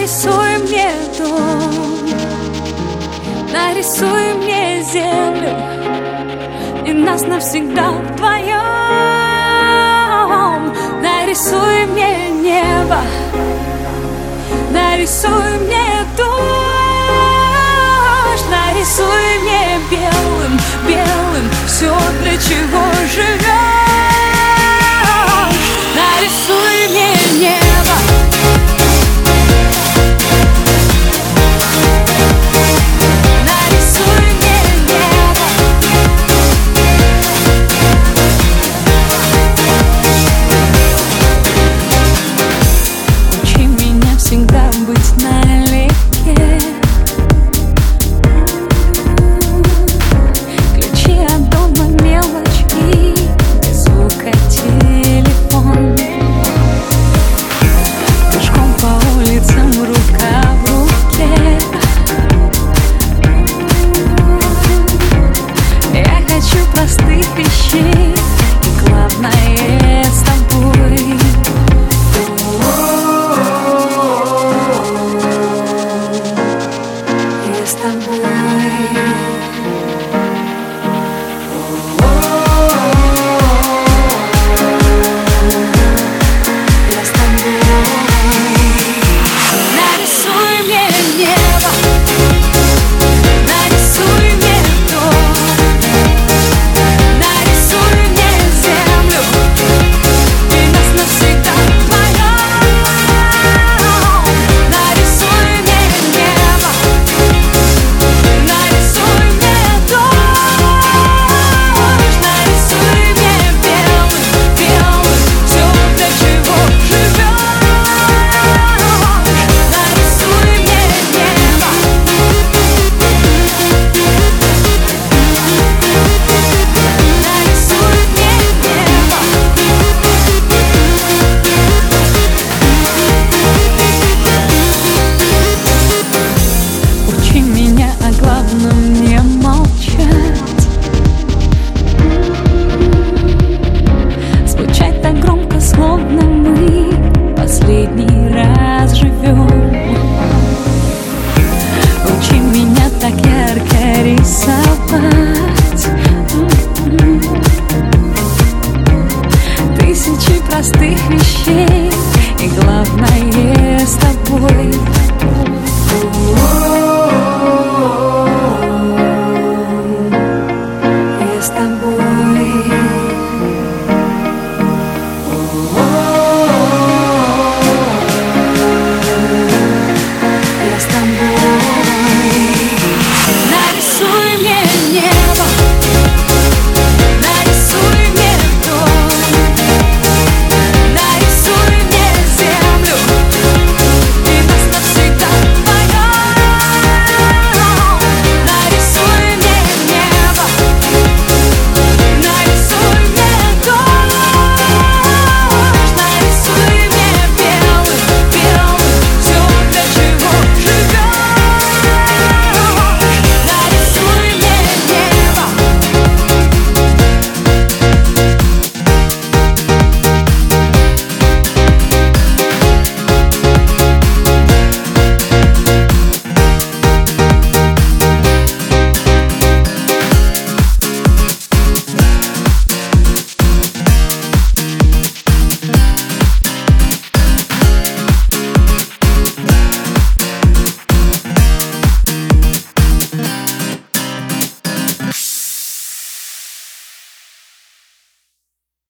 Нарисуй мне дом. Нарисуй мне землю. И нас навсегда вдвоем. Нарисуй мне небо. Нарисуй мне be she Las